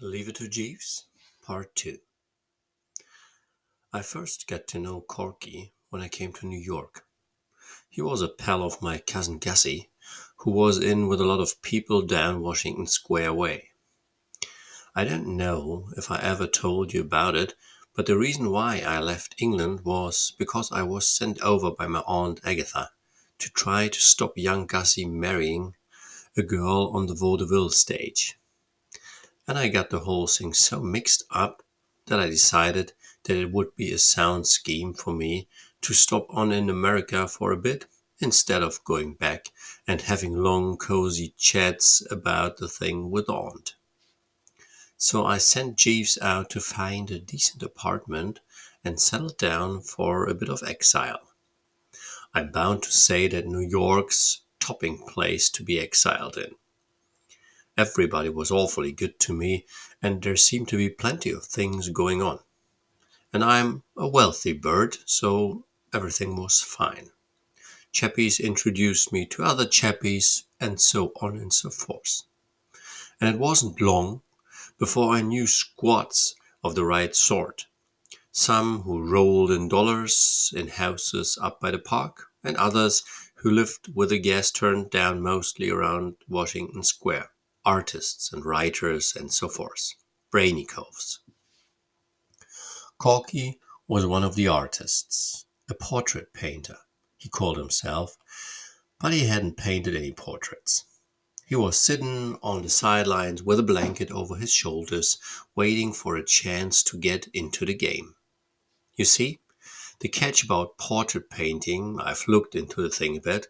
Leave It to Jeeves, Part 2. I first got to know Corky when I came to New York. He was a pal of my cousin Gussie, who was in with a lot of people down Washington Square way. I don't know if I ever told you about it, but the reason why I left England was because I was sent over by my aunt Agatha to try to stop young Gussie marrying a girl on the vaudeville stage. And I got the whole thing so mixed up that I decided that it would be a sound scheme for me to stop on in America for a bit instead of going back and having long cozy chats about the thing with Aunt. So I sent Jeeves out to find a decent apartment and settle down for a bit of exile. I'm bound to say that New York's topping place to be exiled in. Everybody was awfully good to me, and there seemed to be plenty of things going on. And I'm a wealthy bird, so everything was fine. Chappies introduced me to other chappies, and so on and so forth. And it wasn't long before I knew squads of the right sort. Some who rolled in dollars in houses up by the park, and others who lived with the gas turned down mostly around Washington Square artists and writers and so forth, brainy coves. Corky was one of the artists, a portrait painter, he called himself, but he hadn't painted any portraits. He was sitting on the sidelines with a blanket over his shoulders, waiting for a chance to get into the game. You see, the catch about portrait painting, I've looked into the thing a bit,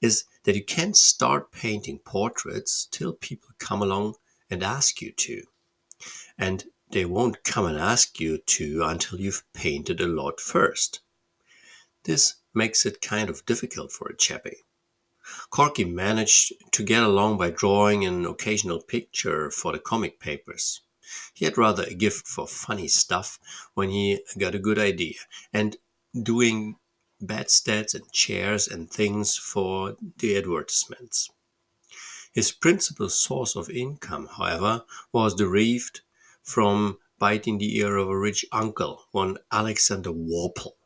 is that you can't start painting portraits till people come along and ask you to. And they won't come and ask you to until you've painted a lot first. This makes it kind of difficult for a chappie. Corky managed to get along by drawing an occasional picture for the comic papers. He had rather a gift for funny stuff when he got a good idea, and doing bedsteads and chairs and things for the advertisements. His principal source of income, however, was derived from biting the ear of a rich uncle, one Alexander Worple,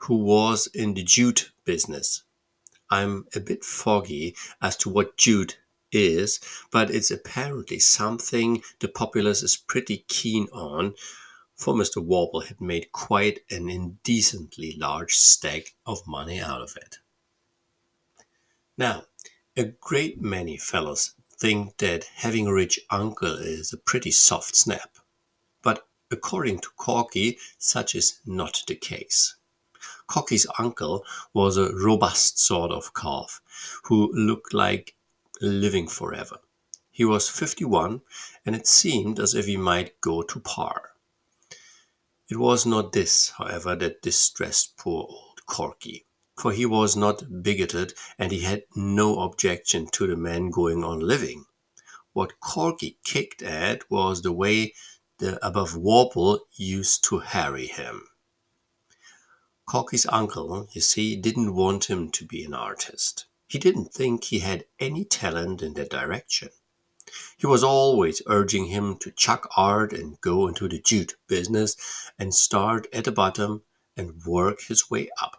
who was in the jute business. I'm a bit foggy as to what jute is, but it's apparently something the populace is pretty keen on for Mr. Worple had made quite an indecently large stack of money out of it. Now, a great many fellows think that having a rich uncle is a pretty soft snap, but according to Corky, such is not the case. Corky's uncle was a robust sort of calf who looked like living forever. He was 51, and it seemed as if he might go to par. It was not this, however, that distressed poor old Corky, for he was not bigoted and he had no objection to the man going on living. What Corky kicked at was the way the above Worple used to harry him. Corky's uncle, you see, didn't want him to be an artist. He didn't think he had any talent in that direction. He was always urging him to chuck art and go into the jute business and start at the bottom and work his way up.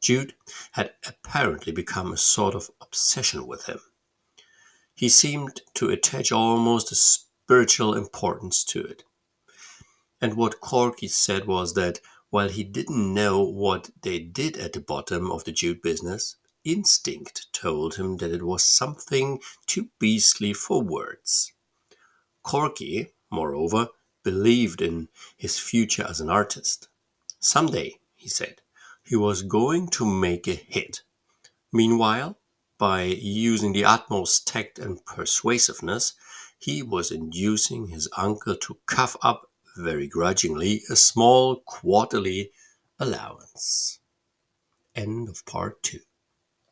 Jute had apparently become a sort of obsession with him. He seemed to attach almost a spiritual importance to it. And what Corky said was that while he didn't know what they did at the bottom of the jute business, instinct told him that it was something too beastly for words. Corky, moreover, believed in his future as an artist. Some day, he said, he was going to make a hit. Meanwhile, by using the utmost tact and persuasiveness, he was inducing his uncle to cough up, very grudgingly, a small quarterly allowance. End of part two.